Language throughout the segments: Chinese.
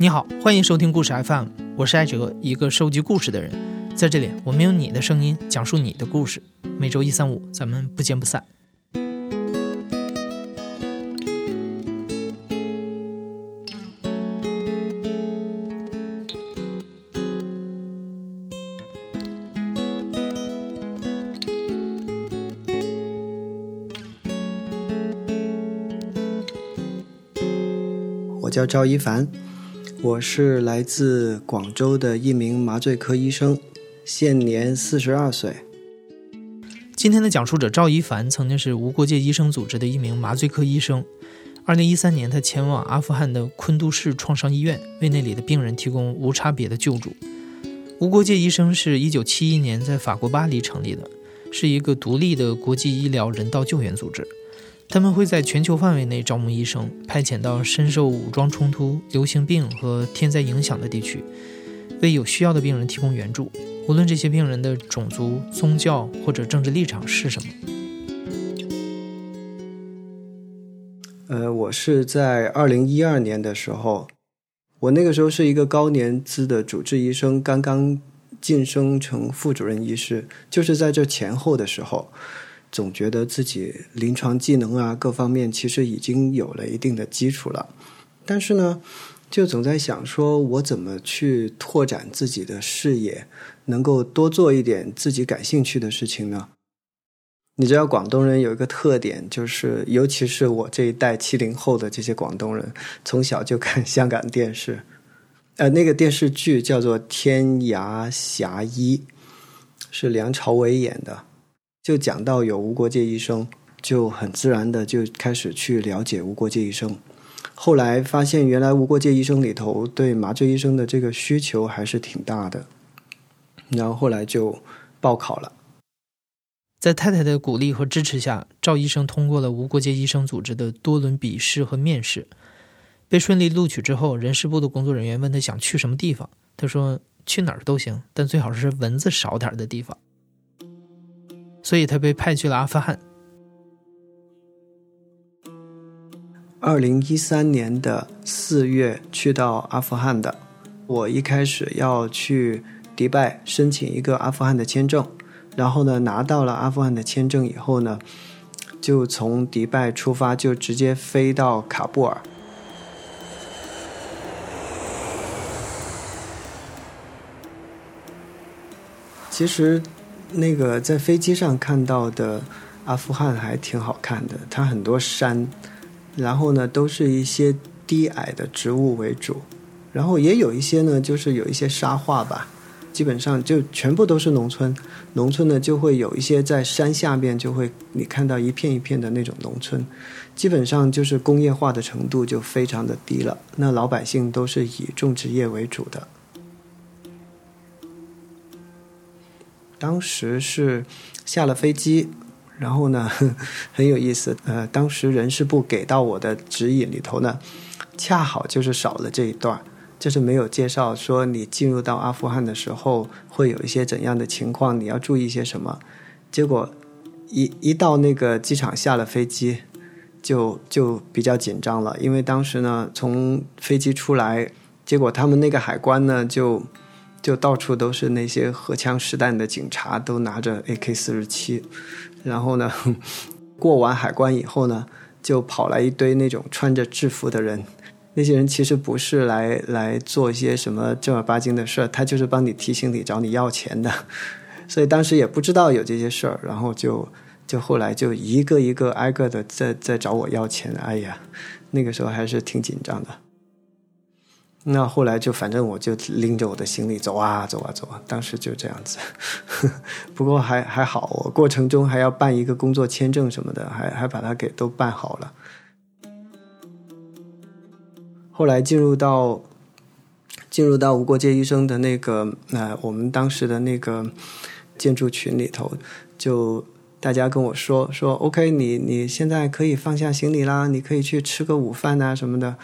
你好，欢迎收听故事 FM，我是艾哲，一个收集故事的人。在这里，我们用你的声音讲述你的故事。每周一、三、五，咱们不见不散。我叫赵一凡。我是来自广州的一名麻醉科医生，现年四十二岁。今天的讲述者赵一凡曾经是无国界医生组织的一名麻醉科医生。二零一三年，他前往阿富汗的昆都士创伤医院，为那里的病人提供无差别的救助。无国界医生是一九七一年在法国巴黎成立的，是一个独立的国际医疗人道救援组织。他们会在全球范围内招募医生，派遣到深受武装冲突、流行病和天灾影响的地区，为有需要的病人提供援助，无论这些病人的种族、宗教或者政治立场是什么。呃，我是在二零一二年的时候，我那个时候是一个高年资的主治医生，刚刚晋升成副主任医师，就是在这前后的时候。总觉得自己临床技能啊各方面其实已经有了一定的基础了，但是呢，就总在想说，我怎么去拓展自己的视野，能够多做一点自己感兴趣的事情呢？你知道广东人有一个特点，就是尤其是我这一代七零后的这些广东人，从小就看香港电视，呃，那个电视剧叫做《天涯侠医》，是梁朝伟演的。就讲到有无国界医生，就很自然的就开始去了解无国界医生。后来发现，原来无国界医生里头对麻醉医生的这个需求还是挺大的。然后后来就报考了。在太太的鼓励和支持下，赵医生通过了无国界医生组织的多轮笔试和面试，被顺利录取之后，人事部的工作人员问他想去什么地方，他说去哪儿都行，但最好是蚊子少点的地方。所以他被派去了阿富汗。二零一三年的四月去到阿富汗的，我一开始要去迪拜申请一个阿富汗的签证，然后呢拿到了阿富汗的签证以后呢，就从迪拜出发，就直接飞到喀布尔。其实。那个在飞机上看到的阿富汗还挺好看的，它很多山，然后呢都是一些低矮的植物为主，然后也有一些呢就是有一些沙化吧，基本上就全部都是农村，农村呢就会有一些在山下面就会你看到一片一片的那种农村，基本上就是工业化的程度就非常的低了，那老百姓都是以种植业为主的。当时是下了飞机，然后呢 很有意思。呃，当时人事部给到我的指引里头呢，恰好就是少了这一段，就是没有介绍说你进入到阿富汗的时候会有一些怎样的情况，你要注意些什么。结果一一到那个机场下了飞机，就就比较紧张了，因为当时呢从飞机出来，结果他们那个海关呢就。就到处都是那些荷枪实弹的警察，都拿着 AK 四十七，然后呢，过完海关以后呢，就跑来一堆那种穿着制服的人。那些人其实不是来来做一些什么正儿八经的事儿，他就是帮你提行李、找你要钱的。所以当时也不知道有这些事儿，然后就就后来就一个一个挨个的在在找我要钱。哎呀，那个时候还是挺紧张的。那后来就反正我就拎着我的行李走啊走啊走啊，当时就这样子。不过还还好，我过程中还要办一个工作签证什么的，还还把它给都办好了。后来进入到进入到无国界医生的那个呃，我们当时的那个建筑群里头，就大家跟我说说，OK，你你现在可以放下行李啦，你可以去吃个午饭啊什么的。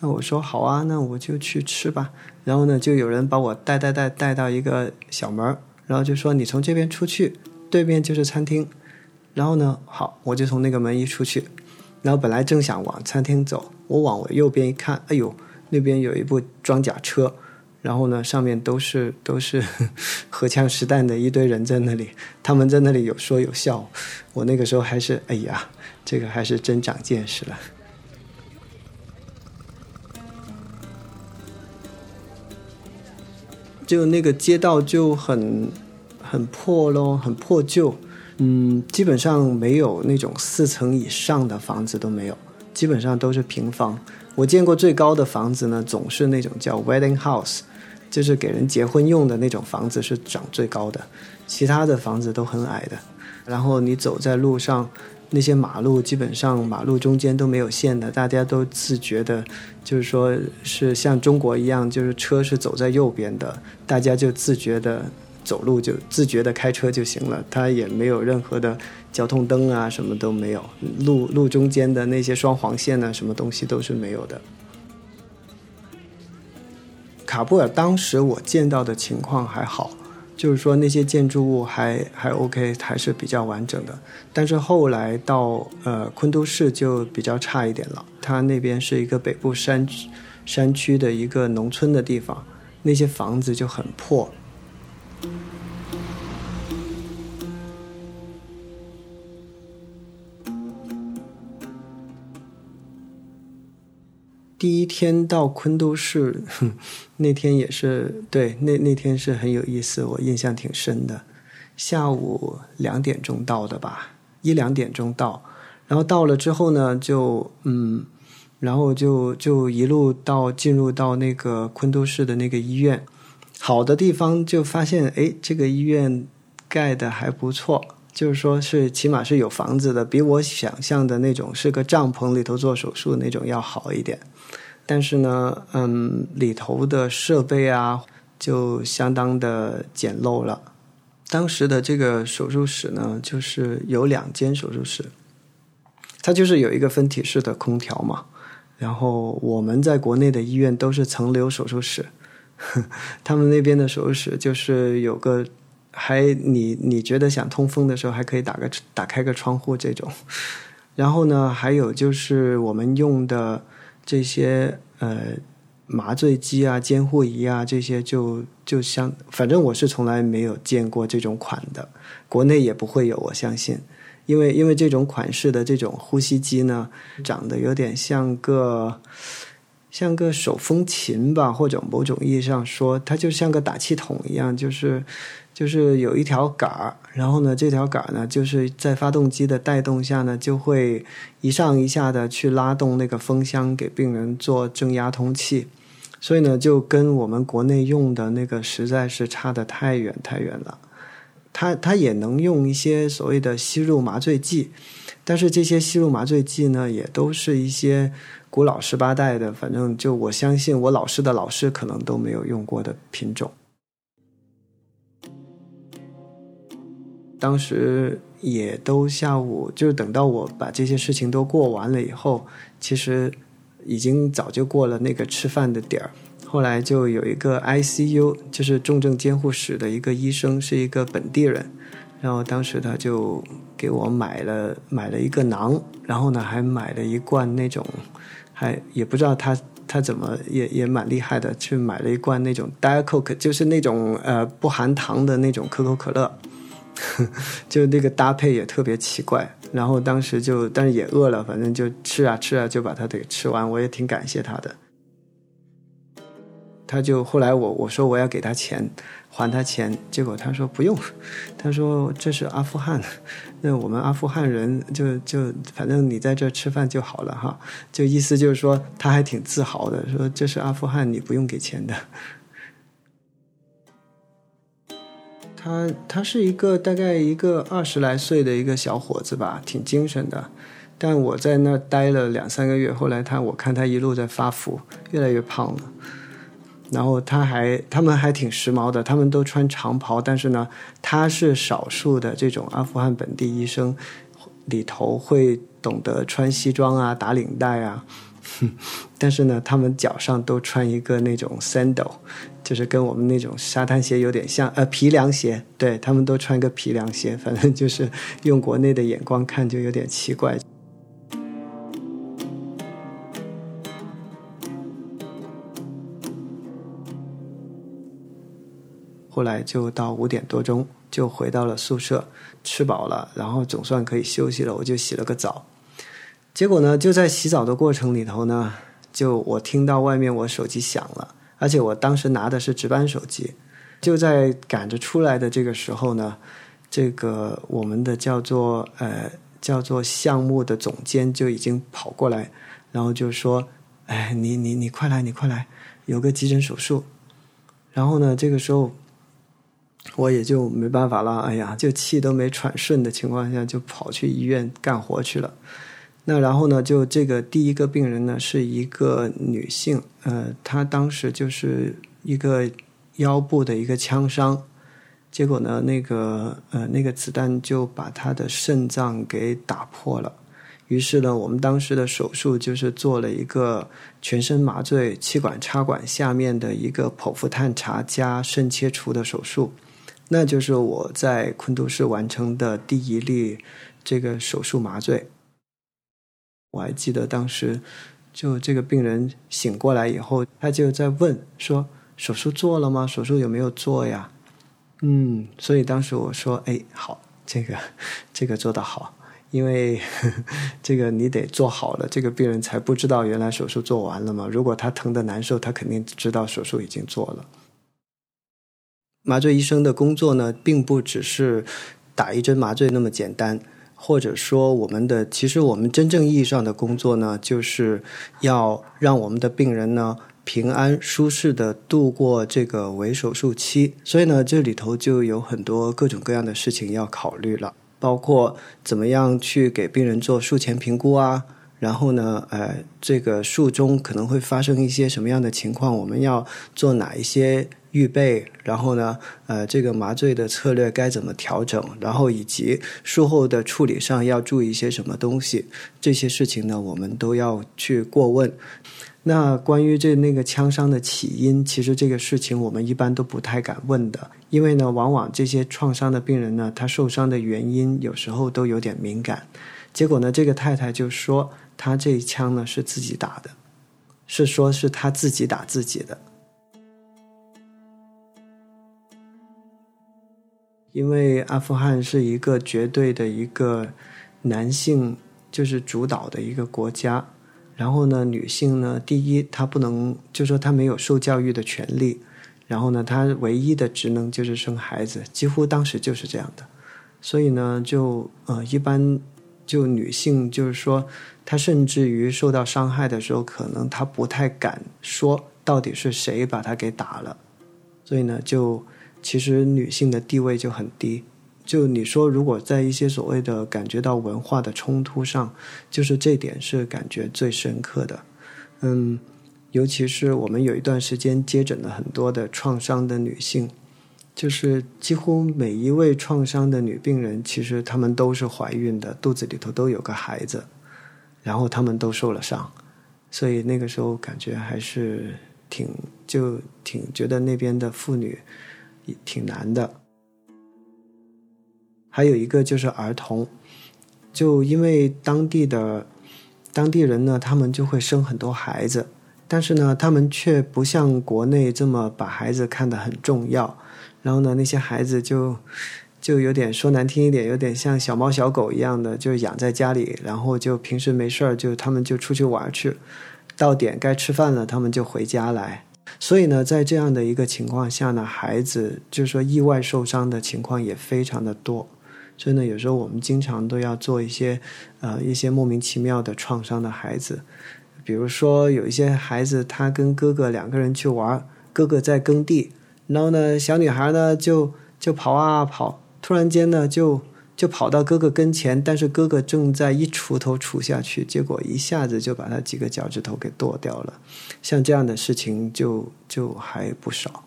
那我说好啊，那我就去吃吧。然后呢，就有人把我带带带带到一个小门然后就说你从这边出去，对面就是餐厅。然后呢，好，我就从那个门一出去，然后本来正想往餐厅走，我往我右边一看，哎呦，那边有一部装甲车，然后呢，上面都是都是 荷枪实弹的一堆人在那里，他们在那里有说有笑。我那个时候还是哎呀，这个还是真长见识了。就那个街道就很很破咯，很破旧，嗯，基本上没有那种四层以上的房子都没有，基本上都是平房。我见过最高的房子呢，总是那种叫 wedding house，就是给人结婚用的那种房子是长最高的，其他的房子都很矮的。然后你走在路上。那些马路基本上马路中间都没有线的，大家都自觉的，就是说是像中国一样，就是车是走在右边的，大家就自觉的走路就自觉的开车就行了，它也没有任何的交通灯啊，什么都没有，路路中间的那些双黄线呢，什么东西都是没有的。卡布尔当时我见到的情况还好。就是说那些建筑物还还 OK，还是比较完整的。但是后来到呃昆都市就比较差一点了。它那边是一个北部山山区的一个农村的地方，那些房子就很破。第一天到昆都市，那天也是对，那那天是很有意思，我印象挺深的。下午两点钟到的吧，一两点钟到，然后到了之后呢，就嗯，然后就就一路到进入到那个昆都市的那个医院，好的地方就发现，哎，这个医院盖的还不错，就是说是起码是有房子的，比我想象的那种是个帐篷里头做手术那种要好一点。但是呢，嗯，里头的设备啊，就相当的简陋了。当时的这个手术室呢，就是有两间手术室，它就是有一个分体式的空调嘛。然后我们在国内的医院都是层流手术室，他们那边的手术室就是有个，还你你觉得想通风的时候，还可以打个打开个窗户这种。然后呢，还有就是我们用的。这些呃麻醉机啊、监护仪啊，这些就就像，反正我是从来没有见过这种款的，国内也不会有，我相信，因为因为这种款式的这种呼吸机呢，长得有点像个像个手风琴吧，或者某种意义上说，它就像个打气筒一样，就是。就是有一条杆儿，然后呢，这条杆儿呢，就是在发动机的带动下呢，就会一上一下的去拉动那个风箱，给病人做正压通气。所以呢，就跟我们国内用的那个实在是差的太远太远了。它它也能用一些所谓的吸入麻醉剂，但是这些吸入麻醉剂呢，也都是一些古老十八代的，反正就我相信我老师的老师可能都没有用过的品种。当时也都下午，就是等到我把这些事情都过完了以后，其实已经早就过了那个吃饭的点儿。后来就有一个 ICU，就是重症监护室的一个医生，是一个本地人，然后当时他就给我买了买了一个囊，然后呢还买了一罐那种，还也不知道他他怎么也也蛮厉害的，去买了一罐那种 Diet Coke，就是那种呃不含糖的那种可口可乐。就那个搭配也特别奇怪，然后当时就，但是也饿了，反正就吃啊吃啊，就把它给吃完。我也挺感谢他的。他就后来我我说我要给他钱，还他钱，结果他说不用，他说这是阿富汗，那我们阿富汗人就就反正你在这吃饭就好了哈，就意思就是说他还挺自豪的，说这是阿富汗，你不用给钱的。他他是一个大概一个二十来岁的一个小伙子吧，挺精神的。但我在那待了两三个月，后来他我看他一路在发福，越来越胖了。然后他还他们还挺时髦的，他们都穿长袍，但是呢，他是少数的这种阿富汗本地医生里头会懂得穿西装啊、打领带啊。但是呢，他们脚上都穿一个那种 sandal。就是跟我们那种沙滩鞋有点像，呃，皮凉鞋，对他们都穿个皮凉鞋，反正就是用国内的眼光看就有点奇怪。后来就到五点多钟就回到了宿舍，吃饱了，然后总算可以休息了，我就洗了个澡。结果呢，就在洗澡的过程里头呢，就我听到外面我手机响了，而且我当时拿的是值班手机。就在赶着出来的这个时候呢，这个我们的叫做呃叫做项目的总监就已经跑过来，然后就说：“哎，你你你快来，你快来，有个急诊手术。”然后呢，这个时候我也就没办法了，哎呀，就气都没喘顺的情况下，就跑去医院干活去了。那然后呢，就这个第一个病人呢是一个女性，呃，她当时就是一个腰部的一个枪伤，结果呢，那个呃那个子弹就把她的肾脏给打破了。于是呢，我们当时的手术就是做了一个全身麻醉、气管插管下面的一个剖腹探查加肾切除的手术，那就是我在昆都市完成的第一例这个手术麻醉。我还记得当时，就这个病人醒过来以后，他就在问说：“手术做了吗？手术有没有做呀？”嗯，所以当时我说：“哎，好，这个这个做得好，因为 这个你得做好了，这个病人才不知道原来手术做完了嘛。如果他疼的难受，他肯定知道手术已经做了。麻醉医生的工作呢，并不只是打一针麻醉那么简单。”或者说，我们的其实我们真正意义上的工作呢，就是要让我们的病人呢平安舒适的度过这个微手术期。所以呢，这里头就有很多各种各样的事情要考虑了，包括怎么样去给病人做术前评估啊，然后呢，呃，这个术中可能会发生一些什么样的情况，我们要做哪一些。预备，然后呢，呃，这个麻醉的策略该怎么调整？然后以及术后的处理上要注意一些什么东西？这些事情呢，我们都要去过问。那关于这那个枪伤的起因，其实这个事情我们一般都不太敢问的，因为呢，往往这些创伤的病人呢，他受伤的原因有时候都有点敏感。结果呢，这个太太就说，她这一枪呢是自己打的，是说是她自己打自己的。因为阿富汗是一个绝对的一个男性就是主导的一个国家，然后呢，女性呢，第一她不能，就说她没有受教育的权利，然后呢，她唯一的职能就是生孩子，几乎当时就是这样的，所以呢，就呃，一般就女性就是说，她甚至于受到伤害的时候，可能她不太敢说到底是谁把她给打了，所以呢，就。其实女性的地位就很低，就你说，如果在一些所谓的感觉到文化的冲突上，就是这点是感觉最深刻的。嗯，尤其是我们有一段时间接诊了很多的创伤的女性，就是几乎每一位创伤的女病人，其实她们都是怀孕的，肚子里头都有个孩子，然后她们都受了伤，所以那个时候感觉还是挺就挺觉得那边的妇女。挺难的，还有一个就是儿童，就因为当地的当地人呢，他们就会生很多孩子，但是呢，他们却不像国内这么把孩子看得很重要。然后呢，那些孩子就就有点说难听一点，有点像小猫小狗一样的，就养在家里，然后就平时没事儿就他们就出去玩去，到点该吃饭了，他们就回家来。所以呢，在这样的一个情况下呢，孩子就是说意外受伤的情况也非常的多。所以呢，有时候我们经常都要做一些呃一些莫名其妙的创伤的孩子，比如说有一些孩子他跟哥哥两个人去玩，哥哥在耕地，然后呢小女孩呢就就跑啊跑，突然间呢就。就跑到哥哥跟前，但是哥哥正在一锄头锄下去，结果一下子就把他几个脚趾头给剁掉了。像这样的事情就就还不少。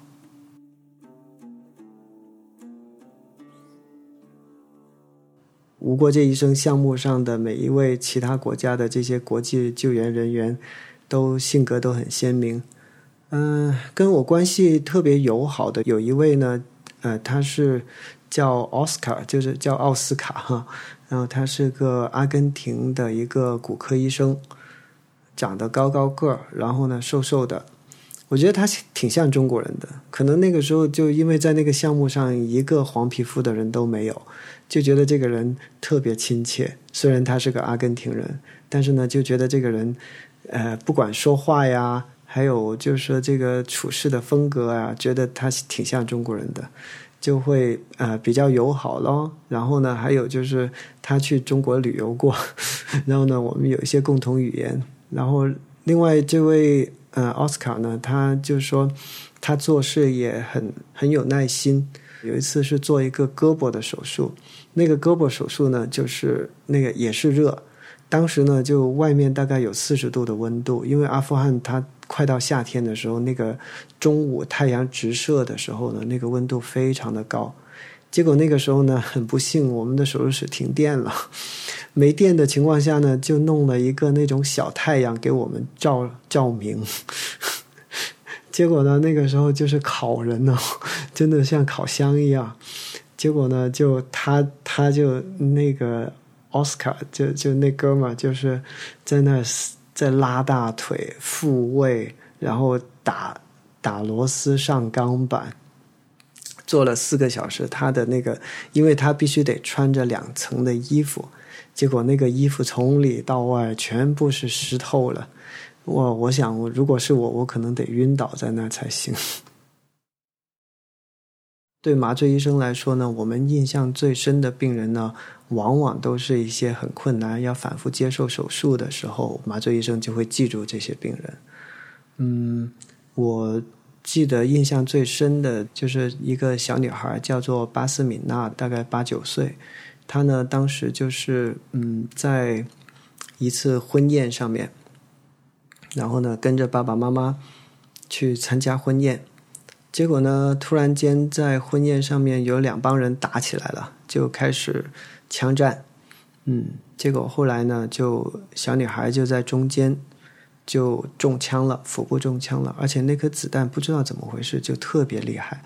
无国界医生项目上的每一位其他国家的这些国际救援人员，都性格都很鲜明。嗯，跟我关系特别友好的有一位呢，呃，他是。叫奥斯卡，就是叫奥斯卡哈，然后他是个阿根廷的一个骨科医生，长得高高个儿，然后呢瘦瘦的，我觉得他挺像中国人的，可能那个时候就因为在那个项目上一个黄皮肤的人都没有，就觉得这个人特别亲切。虽然他是个阿根廷人，但是呢，就觉得这个人，呃，不管说话呀，还有就是说这个处事的风格啊，觉得他挺像中国人的，就会呃比较友好咯。然后呢，还有就是他去中国旅游过，然后呢，我们有一些共同语言。然后另外这位。呃，奥斯卡呢，他就说他做事也很很有耐心。有一次是做一个胳膊的手术，那个胳膊手术呢，就是那个也是热。当时呢，就外面大概有四十度的温度，因为阿富汗它快到夏天的时候，那个中午太阳直射的时候呢，那个温度非常的高。结果那个时候呢，很不幸，我们的手术室停电了。没电的情况下呢，就弄了一个那种小太阳给我们照照明。结果呢，那个时候就是烤人呢，真的像烤箱一样。结果呢，就他他就那个奥斯卡，就就那哥们，就是在那在拉大腿、复位，然后打打螺丝、上钢板。做了四个小时，他的那个，因为他必须得穿着两层的衣服，结果那个衣服从里到外全部是湿透了。我我想，如果是我，我可能得晕倒在那才行。对麻醉医生来说呢，我们印象最深的病人呢，往往都是一些很困难、要反复接受手术的时候，麻醉医生就会记住这些病人。嗯，我。记得印象最深的就是一个小女孩，叫做巴斯敏娜，大概八九岁。她呢，当时就是嗯，在一次婚宴上面，然后呢，跟着爸爸妈妈去参加婚宴。结果呢，突然间在婚宴上面有两帮人打起来了，就开始枪战。嗯，结果后来呢，就小女孩就在中间。就中枪了，腹部中枪了，而且那颗子弹不知道怎么回事就特别厉害，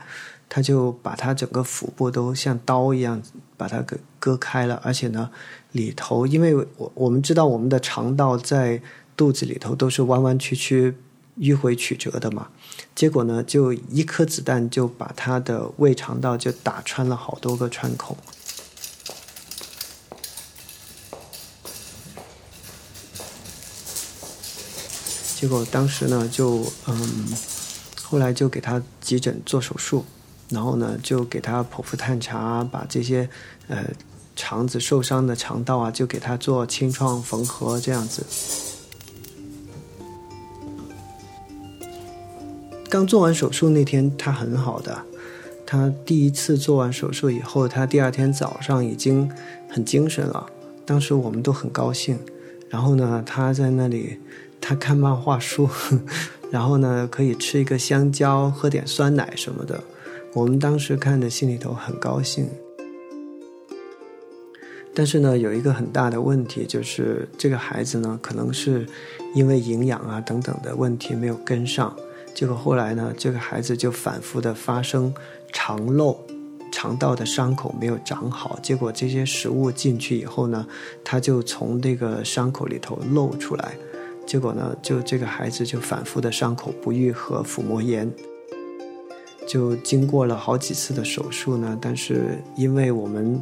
他就把他整个腹部都像刀一样把它给割开了，而且呢，里头因为我我们知道我们的肠道在肚子里头都是弯弯曲曲、迂回曲折的嘛，结果呢，就一颗子弹就把他的胃肠道就打穿了好多个穿孔。结果当时呢，就嗯，后来就给他急诊做手术，然后呢，就给他剖腹探查，把这些呃肠子受伤的肠道啊，就给他做清创缝合这样子。刚做完手术那天，他很好的，他第一次做完手术以后，他第二天早上已经很精神了。当时我们都很高兴，然后呢，他在那里。他看漫画书，然后呢，可以吃一个香蕉，喝点酸奶什么的。我们当时看的心里头很高兴。但是呢，有一个很大的问题，就是这个孩子呢，可能是因为营养啊等等的问题没有跟上，结果后来呢，这个孩子就反复的发生肠漏，肠道的伤口没有长好，结果这些食物进去以后呢，他就从这个伤口里头漏出来。结果呢，就这个孩子就反复的伤口不愈合，腹膜炎，就经过了好几次的手术呢。但是因为我们，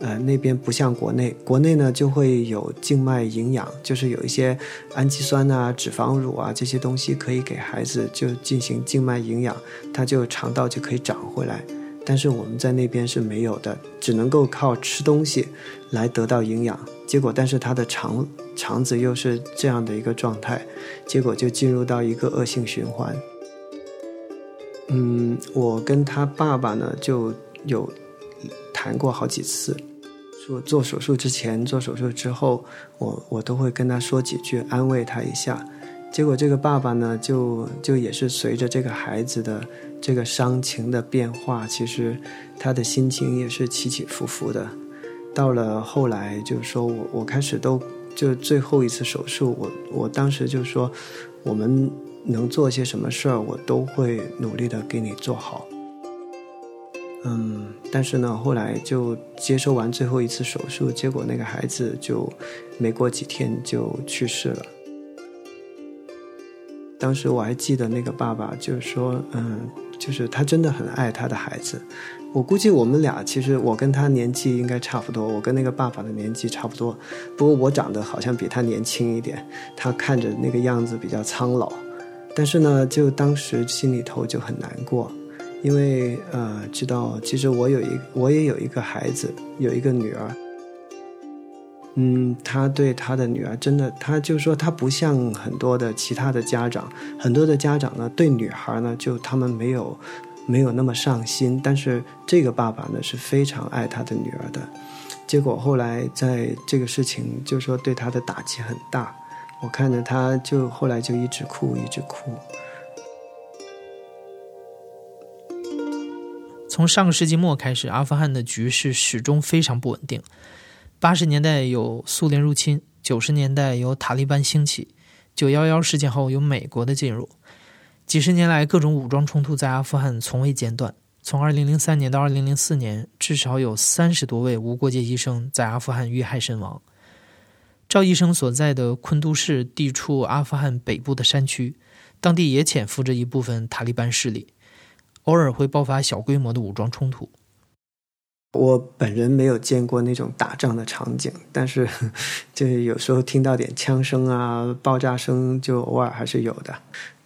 呃，那边不像国内，国内呢就会有静脉营养，就是有一些氨基酸啊、脂肪乳啊这些东西可以给孩子就进行静脉营养，他就肠道就可以长回来。但是我们在那边是没有的，只能够靠吃东西来得到营养。结果，但是他的肠。肠子又是这样的一个状态，结果就进入到一个恶性循环。嗯，我跟他爸爸呢就有谈过好几次，说做手术之前、做手术之后，我我都会跟他说几句，安慰他一下。结果这个爸爸呢，就就也是随着这个孩子的这个伤情的变化，其实他的心情也是起起伏伏的。到了后来，就是说我我开始都。就最后一次手术，我我当时就说，我们能做些什么事儿，我都会努力的给你做好。嗯，但是呢，后来就接受完最后一次手术，结果那个孩子就没过几天就去世了。当时我还记得那个爸爸就是说，嗯，就是他真的很爱他的孩子。我估计我们俩其实我跟他年纪应该差不多，我跟那个爸爸的年纪差不多，不过我长得好像比他年轻一点，他看着那个样子比较苍老。但是呢，就当时心里头就很难过，因为呃，知道其实我有一我也有一个孩子，有一个女儿。嗯，他对他的女儿真的，他就说他不像很多的其他的家长，很多的家长呢对女孩呢就他们没有没有那么上心，但是这个爸爸呢是非常爱他的女儿的。结果后来在这个事情就说对他的打击很大，我看着他就后来就一直哭一直哭。从上个世纪末开始，阿富汗的局势始终非常不稳定。八十年代有苏联入侵，九十年代有塔利班兴起，九幺幺事件后有美国的进入，几十年来各种武装冲突在阿富汗从未间断。从二零零三年到二零零四年，至少有三十多位无国界医生在阿富汗遇害身亡。赵医生所在的昆都市地处阿富汗北部的山区，当地也潜伏着一部分塔利班势力，偶尔会爆发小规模的武装冲突。我本人没有见过那种打仗的场景，但是就是有时候听到点枪声啊、爆炸声，就偶尔还是有的，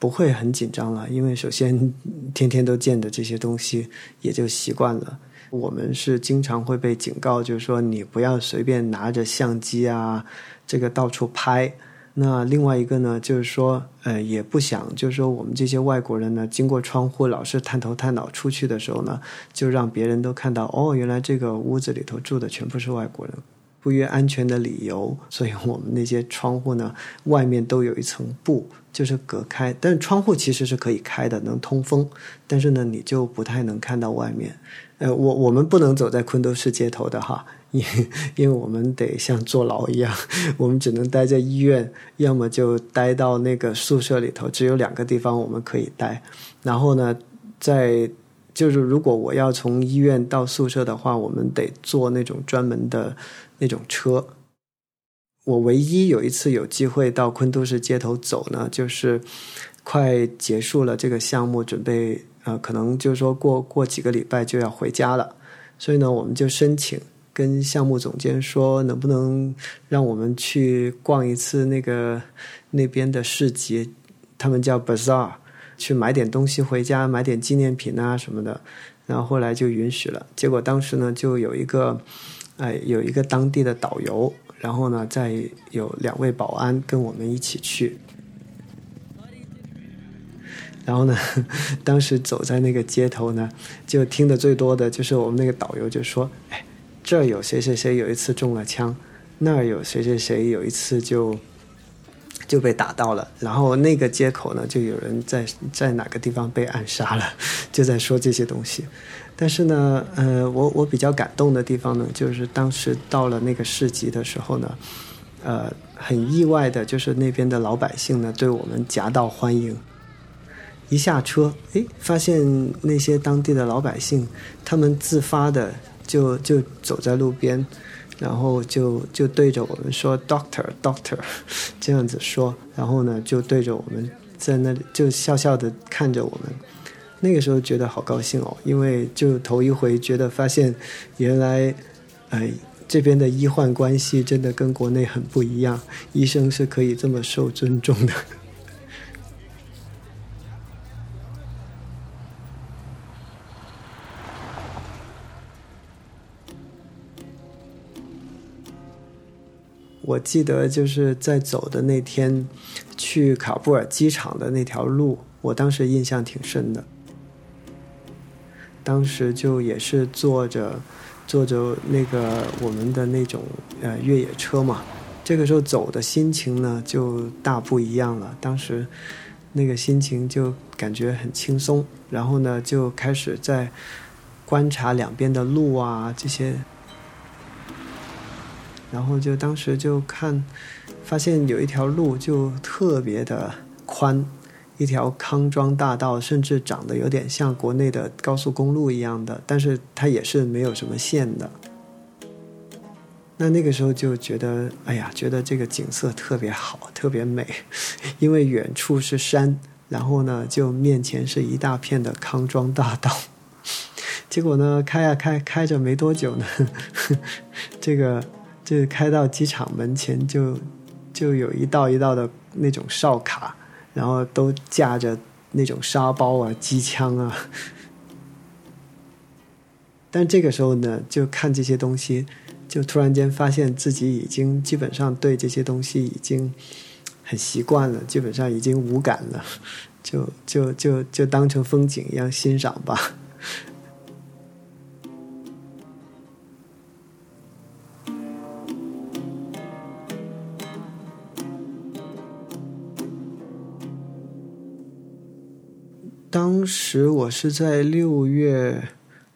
不会很紧张了。因为首先 天天都见的这些东西，也就习惯了。我们是经常会被警告，就是说你不要随便拿着相机啊，这个到处拍。那另外一个呢，就是说，呃，也不想，就是说，我们这些外国人呢，经过窗户老是探头探脑出去的时候呢，就让别人都看到，哦，原来这个屋子里头住的全部是外国人，不约安全的理由，所以我们那些窗户呢，外面都有一层布，就是隔开，但是窗户其实是可以开的，能通风，但是呢，你就不太能看到外面。呃，我我们不能走在昆都市街头的哈。因因为我们得像坐牢一样，我们只能待在医院，要么就待到那个宿舍里头，只有两个地方我们可以待。然后呢，在就是如果我要从医院到宿舍的话，我们得坐那种专门的那种车。我唯一有一次有机会到昆都市街头走呢，就是快结束了这个项目，准备呃，可能就是说过过几个礼拜就要回家了，所以呢，我们就申请。跟项目总监说，能不能让我们去逛一次那个那边的市集？他们叫 bazaar，去买点东西回家，买点纪念品啊什么的。然后后来就允许了。结果当时呢，就有一个哎，有一个当地的导游，然后呢，再有两位保安跟我们一起去。然后呢，当时走在那个街头呢，就听的最多的就是我们那个导游就说：“哎。”这儿有谁谁谁有一次中了枪，那儿有谁谁谁有一次就就被打到了，然后那个街口呢就有人在在哪个地方被暗杀了，就在说这些东西。但是呢，呃，我我比较感动的地方呢，就是当时到了那个市集的时候呢，呃，很意外的就是那边的老百姓呢对我们夹道欢迎。一下车，诶，发现那些当地的老百姓，他们自发的。就就走在路边，然后就就对着我们说 “doctor doctor”，这样子说，然后呢就对着我们在那里就笑笑的看着我们。那个时候觉得好高兴哦，因为就头一回觉得发现原来哎这边的医患关系真的跟国内很不一样，医生是可以这么受尊重的。我记得就是在走的那天，去卡布尔机场的那条路，我当时印象挺深的。当时就也是坐着，坐着那个我们的那种呃越野车嘛，这个时候走的心情呢就大不一样了。当时那个心情就感觉很轻松，然后呢就开始在观察两边的路啊这些。然后就当时就看，发现有一条路就特别的宽，一条康庄大道，甚至长得有点像国内的高速公路一样的，但是它也是没有什么线的。那那个时候就觉得，哎呀，觉得这个景色特别好，特别美，因为远处是山，然后呢，就面前是一大片的康庄大道。结果呢，开呀开，开着没多久呢，这个这开到机场门前，就就有一道一道的那种哨卡，然后都架着那种沙包啊、机枪啊。但这个时候呢，就看这些东西，就突然间发现自己已经基本上对这些东西已经很习惯了，基本上已经无感了，就就就就当成风景一样欣赏吧。当时我是在六月。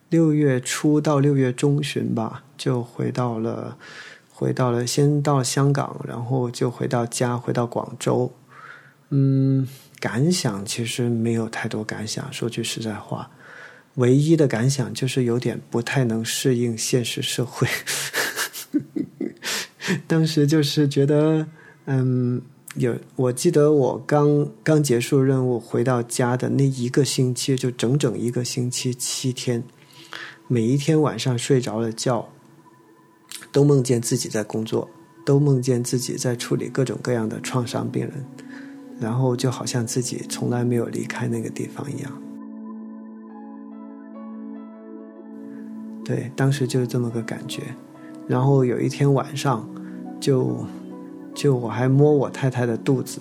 六月初到六月中旬吧，就回到了，回到了，先到香港，然后就回到家，回到广州。嗯，感想其实没有太多感想，说句实在话，唯一的感想就是有点不太能适应现实社会。当时就是觉得，嗯，有，我记得我刚刚结束任务回到家的那一个星期，就整整一个星期七天。每一天晚上睡着了觉，都梦见自己在工作，都梦见自己在处理各种各样的创伤病人，然后就好像自己从来没有离开那个地方一样。对，当时就是这么个感觉。然后有一天晚上，就就我还摸我太太的肚子。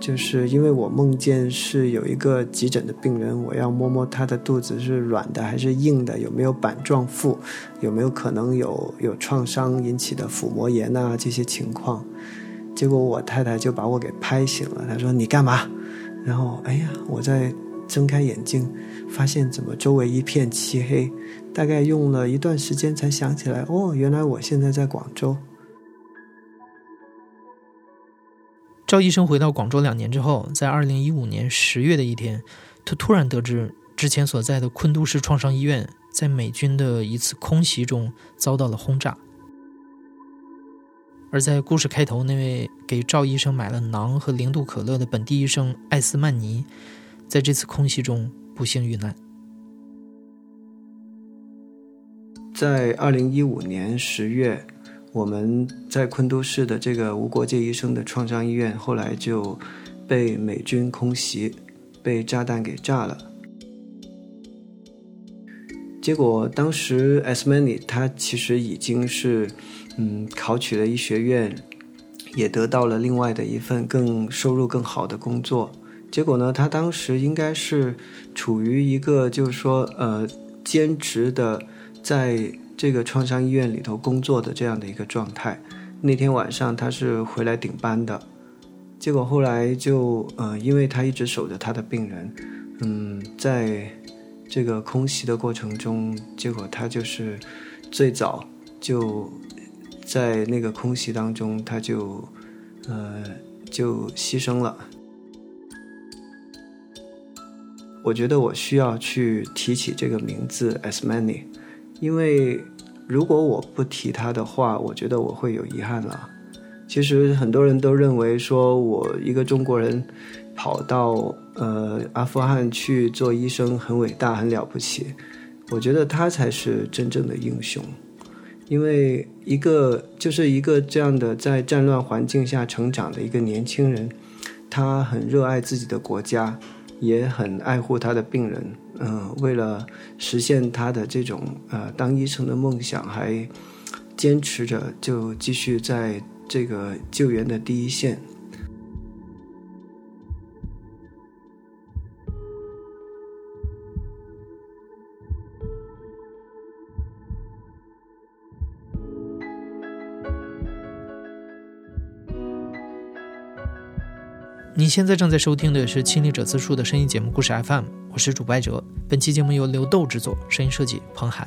就是因为我梦见是有一个急诊的病人，我要摸摸他的肚子是软的还是硬的，有没有板状腹，有没有可能有有创伤引起的腹膜炎啊这些情况。结果我太太就把我给拍醒了，她说你干嘛？然后哎呀，我在睁开眼睛，发现怎么周围一片漆黑，大概用了一段时间才想起来，哦，原来我现在在广州。赵医生回到广州两年之后，在二零一五年十月的一天，他突然得知之前所在的昆都市创伤医院在美军的一次空袭中遭到了轰炸。而在故事开头，那位给赵医生买了馕和零度可乐的本地医生艾斯曼尼，在这次空袭中不幸遇难。在二零一五年十月。我们在昆都市的这个无国界医生的创伤医院，后来就被美军空袭，被炸弹给炸了。结果当时 S Many 他其实已经是嗯考取了医学院，也得到了另外的一份更收入更好的工作。结果呢，他当时应该是处于一个就是说呃兼职的在。这个创伤医院里头工作的这样的一个状态，那天晚上他是回来顶班的，结果后来就呃，因为他一直守着他的病人，嗯，在这个空袭的过程中，结果他就是最早就在那个空袭当中，他就呃就牺牲了。我觉得我需要去提起这个名字，as many。因为如果我不提他的话，我觉得我会有遗憾了。其实很多人都认为说我一个中国人跑到呃阿富汗去做医生很伟大很了不起，我觉得他才是真正的英雄。因为一个就是一个这样的在战乱环境下成长的一个年轻人，他很热爱自己的国家。也很爱护他的病人，嗯，为了实现他的这种呃当医生的梦想，还坚持着就继续在这个救援的第一线。你现在正在收听的是《亲历者自述》的声音节目故事 FM，我是主播哲。本期节目由刘豆制作，声音设计彭涵。